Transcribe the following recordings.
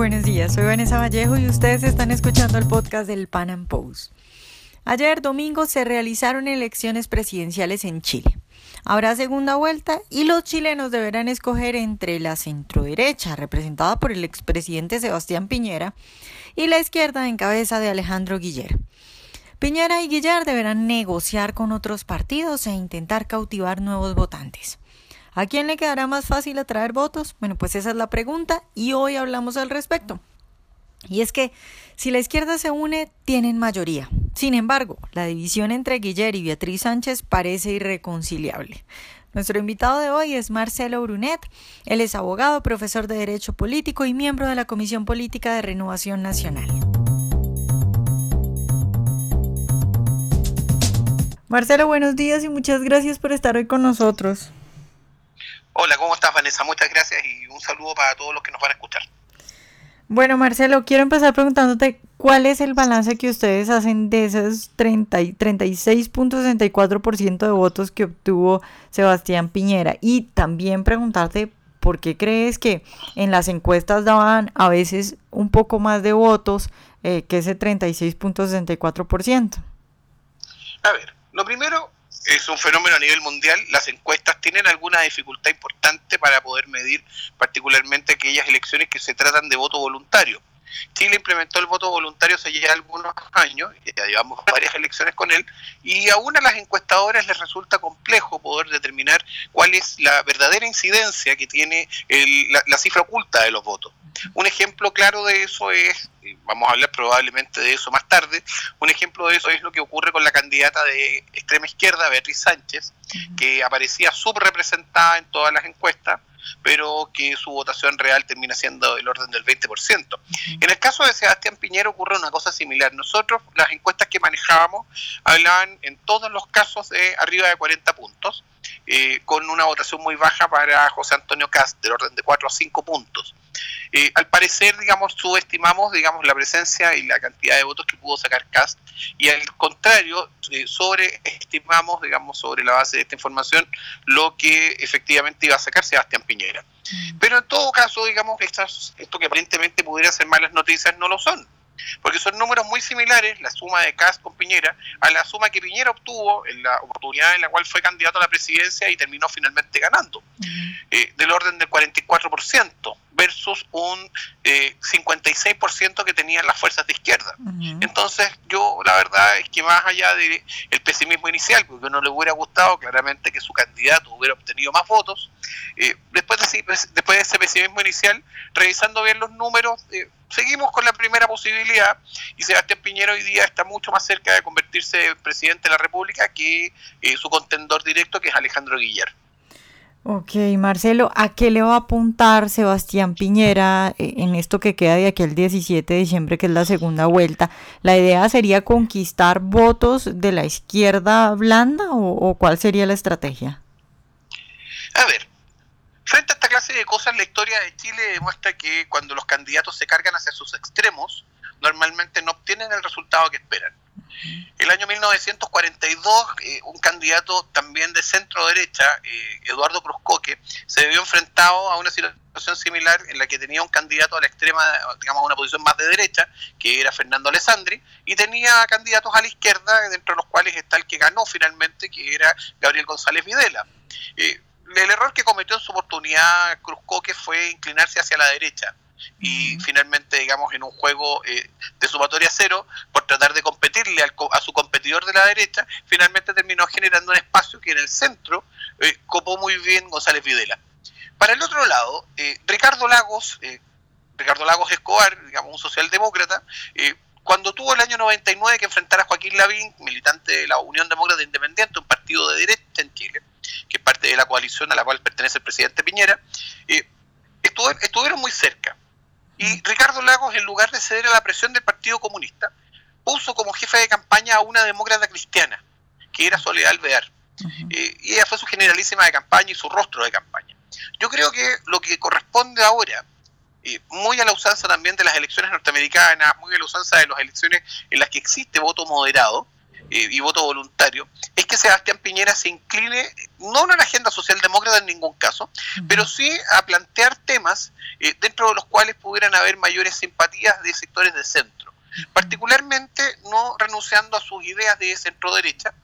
Buenos días, soy Vanessa Vallejo y ustedes están escuchando el podcast del Pan Am Post. Ayer domingo se realizaron elecciones presidenciales en Chile. Habrá segunda vuelta y los chilenos deberán escoger entre la centroderecha, representada por el expresidente Sebastián Piñera, y la izquierda en cabeza de Alejandro Guiller. Piñera y Guillar deberán negociar con otros partidos e intentar cautivar nuevos votantes. ¿A quién le quedará más fácil atraer votos? Bueno, pues esa es la pregunta y hoy hablamos al respecto. Y es que si la izquierda se une, tienen mayoría. Sin embargo, la división entre Guiller y Beatriz Sánchez parece irreconciliable. Nuestro invitado de hoy es Marcelo Brunet. Él es abogado, profesor de Derecho Político y miembro de la Comisión Política de Renovación Nacional. Marcelo, buenos días y muchas gracias por estar hoy con nosotros. Hola, ¿cómo estás Vanessa? Muchas gracias y un saludo para todos los que nos van a escuchar. Bueno, Marcelo, quiero empezar preguntándote cuál es el balance que ustedes hacen de esos 36.64% de votos que obtuvo Sebastián Piñera y también preguntarte por qué crees que en las encuestas daban a veces un poco más de votos eh, que ese 36.64%. A ver, lo primero es un fenómeno a nivel mundial. Las encuestas tienen alguna dificultad importante para poder medir particularmente aquellas elecciones que se tratan de voto voluntario. Chile implementó el voto voluntario hace ya algunos años, ya llevamos varias elecciones con él, y aún a las encuestadoras les resulta complejo poder determinar cuál es la verdadera incidencia que tiene la cifra oculta de los votos. Un ejemplo claro de eso es, vamos a hablar probablemente de eso más tarde, un ejemplo de eso es lo que ocurre con la candidata de extrema izquierda, Beatriz Sánchez, que aparecía subrepresentada en todas las encuestas, pero que su votación real termina siendo del orden del 20%. En el caso de Sebastián Piñera ocurre una cosa similar. Nosotros, las encuestas que manejábamos, hablaban en todos los casos de arriba de 40 puntos, eh, con una votación muy baja para José Antonio Cast, del orden de 4 a 5 puntos. Eh, al parecer, digamos, subestimamos, digamos, la presencia y la cantidad de votos que pudo sacar Cast, y al contrario, eh, sobreestimamos, digamos, sobre la base de esta información, lo que efectivamente iba a sacar Sebastián Piñera. Mm. Pero en todo caso, digamos, estas, esto que aparentemente pudiera ser malas noticias no lo son porque son números muy similares, la suma de Cas con Piñera, a la suma que Piñera obtuvo en la oportunidad en la cual fue candidato a la presidencia y terminó finalmente ganando, eh, del orden del 44% versus un 56% eh, que tenían las fuerzas de izquierda. Entonces, yo la verdad es que más allá del el pesimismo inicial, porque no le hubiera gustado claramente que su candidato hubiera obtenido más votos, eh, después, de, después de ese pesimismo inicial, revisando bien los números, seguimos con la primera posibilidad y Sebastián Piñera hoy día está mucho más cerca de convertirse en presidente de la República que eh, su contendor directo, que es Alejandro Guillar. Ok, Marcelo, ¿a qué le va a apuntar Sebastián Piñera eh, en esto que queda de aquí al 17 de diciembre, que es la segunda vuelta? ¿La idea sería conquistar votos de la izquierda blanda o, o cuál sería la estrategia? A ver, Frente a esta clase de cosas, la historia de Chile demuestra que cuando los candidatos se cargan hacia sus extremos, normalmente no obtienen el resultado que esperan. El año 1942, eh, un candidato también de centro derecha, eh, Eduardo Cruzcoque, se vio enfrentado a una situación similar en la que tenía un candidato a la extrema, digamos, a una posición más de derecha, que era Fernando Alessandri, y tenía candidatos a la izquierda, dentro de los cuales está el que ganó finalmente, que era Gabriel González Videla. Eh, el error que cometió en su oportunidad Cruzcoque fue inclinarse hacia la derecha y finalmente, digamos, en un juego eh, de sumatoria cero, por tratar de competirle a su competidor de la derecha, finalmente terminó generando un espacio que en el centro eh, copó muy bien González Videla. Para el otro lado, eh, Ricardo Lagos, Ricardo Lagos Escobar, digamos, un socialdemócrata, cuando tuvo el año 99 que enfrentar a Joaquín Lavín, militante de la Unión Demócrata Independiente, un partido de derecha en Chile, que es parte de la coalición a la cual pertenece el presidente Piñera, eh, estuvieron muy cerca. Y mm. Ricardo Lagos, en lugar de ceder a la presión del Partido Comunista, puso como jefe de campaña a una demócrata cristiana, que era Soledad Alvear. Eh, y ella fue su generalísima de campaña y su rostro de campaña. Yo creo que lo que corresponde ahora, eh, muy a la usanza también de las elecciones norteamericanas, muy a la usanza de las elecciones en las que existe voto moderado, eh, y voto voluntario, es que Sebastián Piñera se incline no a una agenda socialdemócrata en ningún caso, pero sí a plantear temas eh, dentro de los cuales pudieran haber mayores simpatías de sectores de centro, particularmente no renunciando a sus ideas de centro derecha.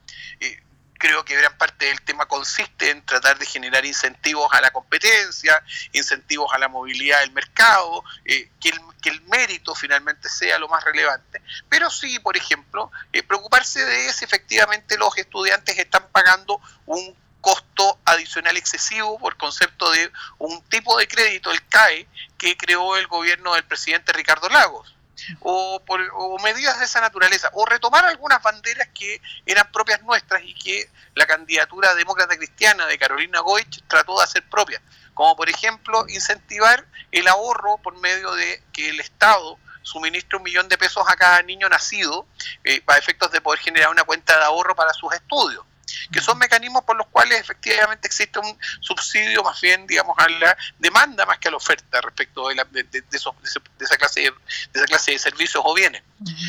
Eh, creo que gran parte del tema consiste en tratar de generar incentivos a la competencia, incentivos a la movilidad del mercado, eh, que, el, mérito finalmente sea lo más relevante. Pero sí, por ejemplo, eh, preocuparse de si efectivamente los estudiantes están pagando un costo adicional excesivo por concepto de un tipo de crédito, el CAE, que creó el gobierno del presidente Ricardo Lagos o, por, o medidas de esa naturaleza, o retomar algunas banderas que eran propias nuestras y que la candidatura demócrata cristiana de Carolina Goich trató de hacer propia, como por ejemplo incentivar el ahorro por medio de que el Estado suministre un millón de pesos a cada niño nacido eh, para efectos de poder generar una cuenta de ahorro para sus estudios que son mecanismos por los cuales efectivamente existe un subsidio más bien, digamos, a la demanda más que a la oferta respecto de, la, de, de, de esa, clase de, esa clase de servicios o bienes.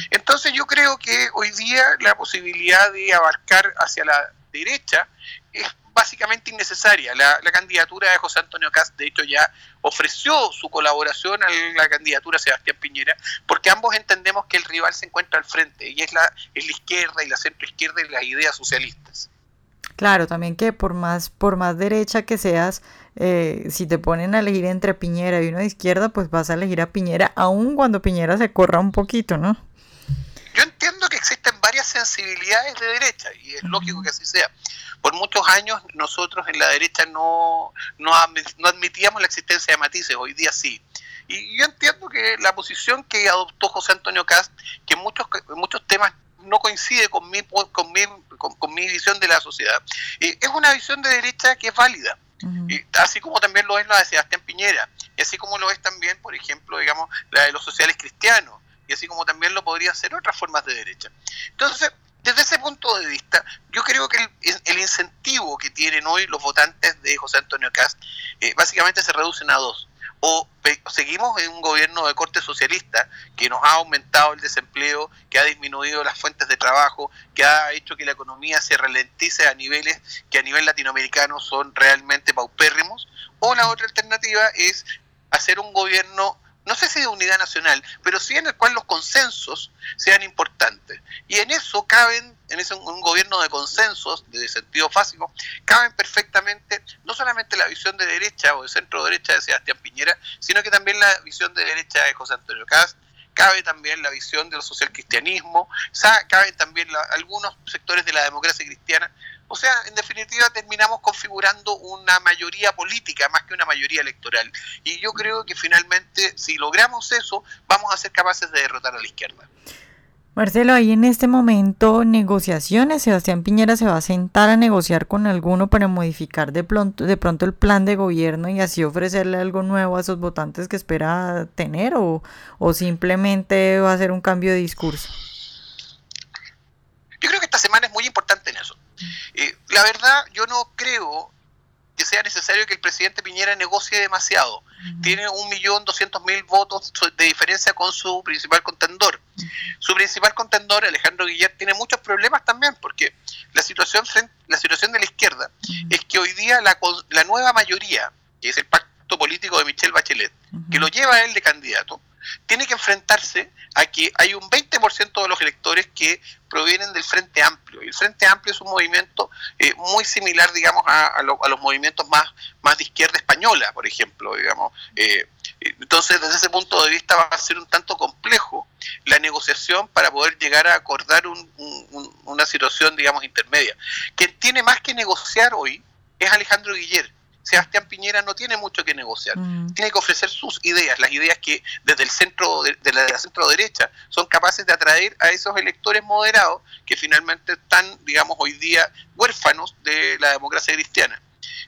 Entonces yo creo que hoy día la posibilidad de abarcar hacia la derecha es básicamente innecesaria. La, la, candidatura de José Antonio Cast, de hecho, ya ofreció su colaboración a la candidatura de Sebastián Piñera, porque ambos entendemos que el rival se encuentra al frente, y es la, es la izquierda y la centroizquierda y las ideas socialistas. Claro, también que por más, por más derecha que seas, eh, si te ponen a elegir entre Piñera y uno de izquierda, pues vas a elegir a Piñera, aun cuando Piñera se corra un poquito, ¿no? Yo entiendo que existen varias sensibilidades de derecha, y es lógico que así sea. Por muchos años nosotros en la derecha no, no, no admitíamos la existencia de matices, hoy día sí. Y yo entiendo que la posición que adoptó José Antonio Cast, que en muchos, en muchos temas no coincide con mi, con mi, con, con mi visión de la sociedad. Eh, es una visión de derecha que es válida. Uh -huh. y, así como también lo es la de Sebastián Piñera, y así como lo es también, por ejemplo, digamos, la de los sociales cristianos, y así como también lo podría hacer otras formas de derecha. Entonces, desde ese punto de vista, yo creo que el, incentivo que tienen hoy los votantes de José Antonio Cast eh, básicamente se reducen a dos o seguimos en un gobierno de corte socialista que nos ha aumentado el desempleo, que ha disminuido las fuentes de trabajo, que ha hecho que la economía se ralentice a niveles que a nivel latinoamericano son realmente paupérrimos, o la otra alternativa es hacer un gobierno no sé si de unidad nacional, pero sí en el cual los consensos sean importantes. Y en eso caben, en ese un gobierno de consensos, de sentido básico, caben perfectamente no solamente la visión de derecha o de centro derecha de Sebastián Piñera, sino que también la visión de derecha de José Antonio Cast, cabe también la visión del social cristianismo, caben también la, algunos sectores de la democracia cristiana. O sea, en definitiva terminamos configurando una mayoría política más que una mayoría electoral. Y yo creo que finalmente, si logramos eso, vamos a ser capaces de derrotar a la izquierda. Marcelo, ahí en este momento negociaciones, Sebastián Piñera se va a sentar a negociar con alguno para modificar de pronto, de pronto el plan de gobierno y así ofrecerle algo nuevo a esos votantes que espera tener o, o simplemente va a ser un cambio de discurso. Yo creo que esta semana es muy importante la verdad, yo no creo que sea necesario que el presidente Piñera negocie demasiado. Uh -huh. Tiene un millón doscientos mil votos de diferencia con su principal contendor. Uh -huh. Su principal contendor, Alejandro Guillet, tiene muchos problemas también, porque la situación, la situación de la izquierda uh -huh. es que hoy día la, la nueva mayoría, que es el pacto político de Michelle Bachelet, que lo lleva a él de candidato, tiene que enfrentarse a que hay un 20% de los electores que provienen del Frente Amplio. Y el Frente Amplio es un movimiento eh, muy similar, digamos, a, a, lo, a, los movimientos más, más de izquierda española, por ejemplo, digamos. Eh, entonces, desde ese punto de vista va a ser un tanto complejo la negociación para poder llegar a acordar un, un, una situación, digamos, intermedia. Quien tiene más que negociar hoy es Alejandro Guiller Sebastián Piñera no tiene mucho que negociar. Mm. Tiene que ofrecer sus ideas, las ideas que desde el centro de, de, la, centro derecha son capaces de atraer a esos electores moderados que finalmente están, digamos, hoy día huérfanos de la democracia cristiana.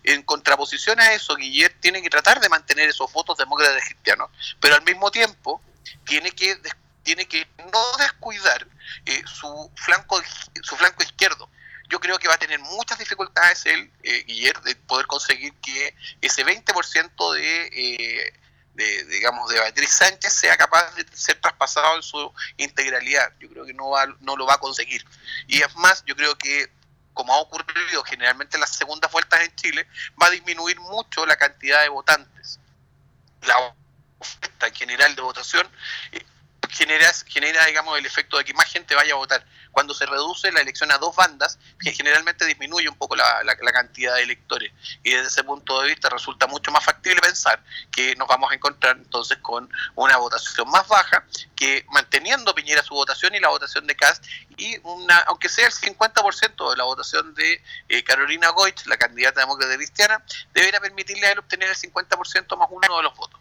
En contraposición a eso, Guillet tiene que tratar de mantener esos votos demócratas cristianos, pero al mismo tiempo tiene que tiene que no descuidar eh, su flanco su flanco izquierdo yo creo que va a tener muchas dificultades el eh, Guillermo de poder conseguir que ese 20% de, eh, de, digamos, de Beatriz Sánchez sea capaz de ser traspasado en su integralidad. Yo creo que no, va, no lo va a conseguir. Y es más, yo creo que como ha ocurrido generalmente en las segundas vueltas en Chile, va a disminuir mucho la cantidad de votantes. La oferta general de votación eh, genera, digamos, el efecto de que más gente vaya a votar. Cuando se reduce la elección a dos bandas, que generalmente disminuye un poco la, cantidad de electores. Y desde ese punto de vista resulta mucho más factible pensar que nos vamos a encontrar entonces con una votación más baja, que manteniendo Piñera su votación y la votación de Cast, y una, aunque sea el 50% de la votación de eh, Carolina Goich, la candidata demócrata cristiana, deberá permitirle a él obtener el 50% más uno de los votos.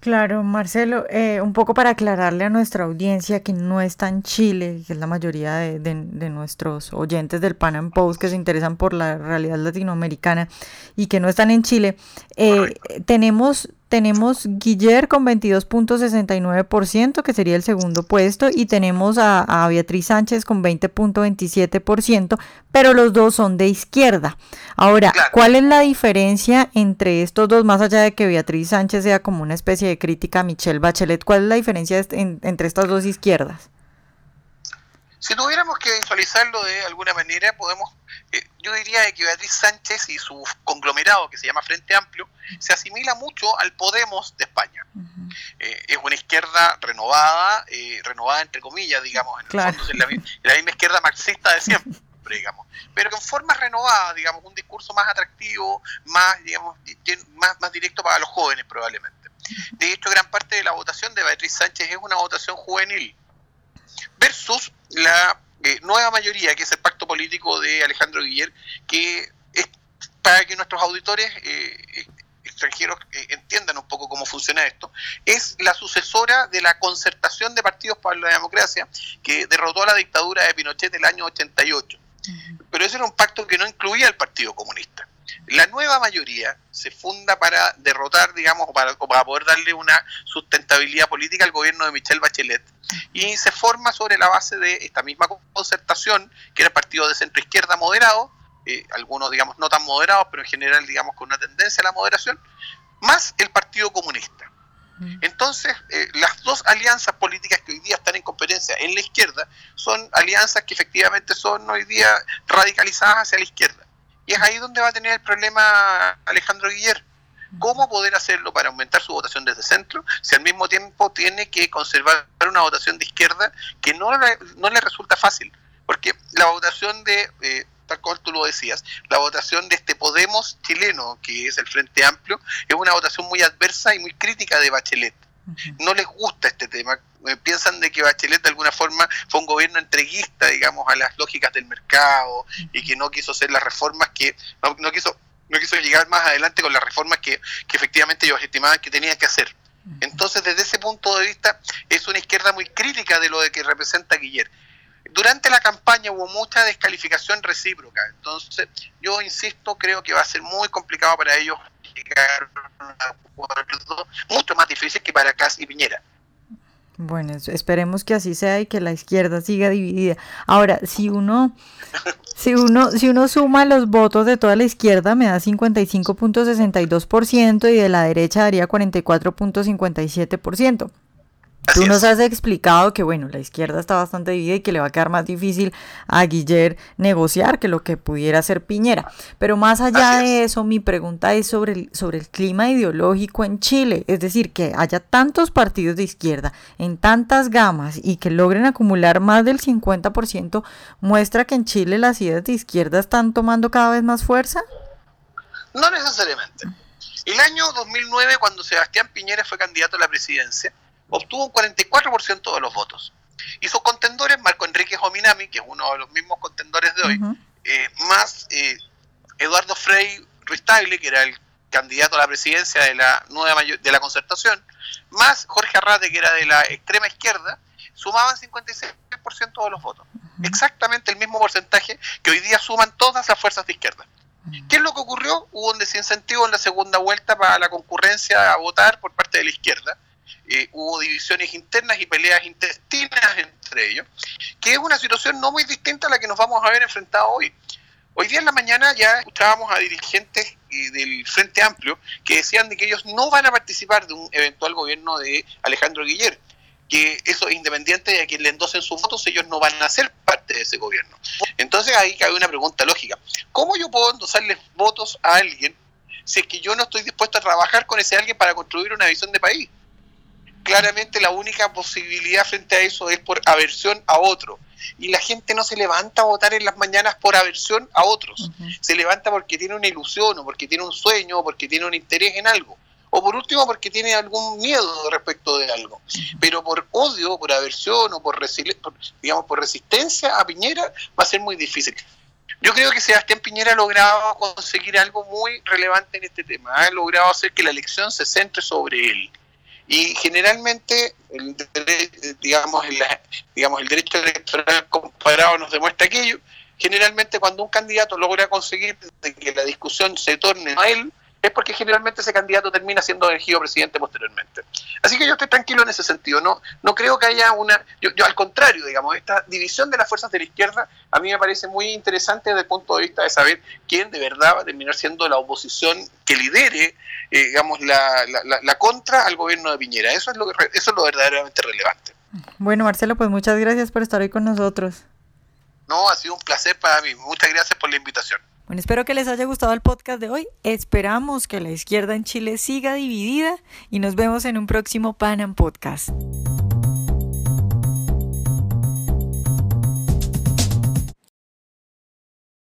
Claro, Marcelo, eh, un poco para aclararle a nuestra audiencia que no está en Chile, que es la mayoría de, de, nuestros oyentes del Pan Am Post que se interesan por la realidad latinoamericana y que no están en Chile, eh, tenemos tenemos Guiller con 22.69%, que sería el segundo puesto, y tenemos a, Beatriz Sánchez con 20.27%, pero los dos son de izquierda. Ahora, ¿cuál es la diferencia entre estos dos, más allá de que Beatriz Sánchez sea como una especie de crítica a Michelle Bachelet? ¿Cuál es la diferencia entre estas dos izquierdas? Si tuviéramos que visualizarlo de alguna manera, podemos, eh, yo diría que Beatriz Sánchez y su conglomerado, que se llama Frente Amplio, se asimila mucho al Podemos de España. Eh, es una izquierda renovada, eh, renovada entre comillas, digamos, en el fondo es la, misma izquierda marxista de siempre. digamos, pero con formas renovadas, digamos, un discurso más atractivo, más, digamos, más, más directo para los jóvenes probablemente. De hecho, gran parte de la votación de Beatriz Sánchez es una votación juvenil versus la eh, nueva mayoría, que es el pacto político de Alejandro Guiller, que es para que nuestros auditores eh, extranjeros eh, entiendan un poco cómo funciona esto, es la sucesora de la concertación de partidos para la democracia que derrotó a la dictadura de Pinochet el año 88. Pero ese era un pacto que no incluía al Partido Comunista. La nueva mayoría se funda para derrotar, digamos, para, para poder darle una sustentabilidad política al gobierno de Michelle Bachelet y se forma sobre la base de esta misma concertación, que era el partido de centro izquierda moderado, eh, algunos, digamos, no tan moderados, pero en general, digamos, con una tendencia a la moderación, más el Partido Comunista. Entonces, eh, las dos alianzas políticas que hoy día están en competencia en la izquierda son alianzas que efectivamente son hoy día radicalizadas hacia la izquierda. Y es ahí donde va a tener el problema Alejandro Guiller. ¿Cómo poder hacerlo para aumentar su votación desde centro si al mismo tiempo tiene que conservar una votación de izquierda que no, no le resulta fácil? Porque la votación de, eh, tal como tú lo decías, la votación de este Podemos chileno, que es el Frente Amplio, es una votación muy adversa y muy crítica de Bachelet. No les gusta este tema, eh, piensan de que Bachelet de alguna forma fue un gobierno entreguista, digamos, a las lógicas del mercado y que no quiso hacer las reformas que, no, quiso no quiso llegar más adelante con las reformas que, efectivamente ellos estimaban que tenían que hacer. Entonces, desde ese punto de vista, es una izquierda muy crítica de lo de que representa Guillermo. Durante la campaña hubo mucha descalificación recíproca, entonces yo insisto, creo que va a ser muy complicado para ellos llegar a un acuerdo mucho más difícil que para Cas y Piñera. Bueno, esperemos que así sea y que la izquierda siga dividida. Ahora, si uno, si uno, si uno suma los votos de toda la izquierda, me da 55.62% y de la derecha daría 44.57%. Tú nos has explicado que, bueno, la izquierda está bastante dividida y que le va a quedar más difícil a Guiller negociar que lo que pudiera hacer Piñera. Pero más allá de eso, mi pregunta es sobre el, sobre el clima ideológico en Chile. Es decir, que haya tantos partidos de izquierda en tantas gamas y que logren acumular más del 50%, muestra que en Chile las ideas de izquierda están tomando cada vez más fuerza. No necesariamente. El año 2009, cuando Sebastián Piñera fue candidato a la presidencia, obtuvo un 44% de los votos. Y sus contendores, Marco Enrique Jominami, que es uno de los mismos contendores de hoy, eh, más eh, Eduardo Frei Ruiz-Tagle, que era el candidato a la presidencia de la nueva de la concertación, más Jorge Arrate, que era de la extrema izquierda, sumaban 56% de los votos. Exactamente el mismo porcentaje que hoy día suman todas las fuerzas de izquierda. ¿Qué es lo que ocurrió? Hubo un desincentivo en la segunda vuelta para la concurrencia a votar por parte de la izquierda eh, hubo divisiones internas y peleas intestinas entre ellos, que es una situación no muy distinta a la que nos vamos a ver enfrentado hoy. Hoy día en la mañana ya escuchábamos a dirigentes eh, del Frente Amplio que decían de que ellos no van a participar de un eventual gobierno de Alejandro Guiller, que eso independiente de a quien le endosen sus votos, ellos no van a ser parte de ese gobierno. Entonces ahí cabe una pregunta lógica. ¿Cómo yo puedo endosarles votos a alguien si es que yo no estoy dispuesto a trabajar con ese alguien para construir una visión de país? Claramente la única posibilidad frente a eso es por aversión a otro. Y la gente no se levanta a votar en las mañanas por aversión a otros. Se levanta porque tiene una ilusión o porque tiene un sueño o porque tiene un interés en algo o por último porque tiene algún miedo respecto de algo. Pero por odio, por aversión o por, digamos, por resistencia a Piñera va a ser muy difícil. Yo creo que Sebastián Piñera ha logrado conseguir algo muy relevante en este tema. Ha logrado hacer que la elección se centre sobre él. Y generalmente, el, digamos, el, digamos, el derecho electoral comparado nos demuestra aquello. Generalmente, cuando un candidato logra conseguir que la discusión se torne a él, es porque generalmente ese candidato termina siendo elegido presidente posteriormente. Así que yo estoy tranquilo en ese sentido. No, no creo que haya una. Yo, al contrario, digamos, esta división de las fuerzas de la izquierda a mí me parece muy interesante desde el punto de vista de saber quién de verdad va a terminar siendo la oposición que lidere, eh, digamos, la, la, contra al gobierno de Piñera. Eso es, lo eso es lo verdaderamente relevante. Bueno, Marcelo, pues muchas gracias por estar hoy con nosotros. No, ha sido un placer para mí. Muchas gracias por la invitación. Bueno, espero que les haya gustado el podcast de hoy. Esperamos que la izquierda en Chile siga dividida y nos vemos en un próximo Panam Podcast.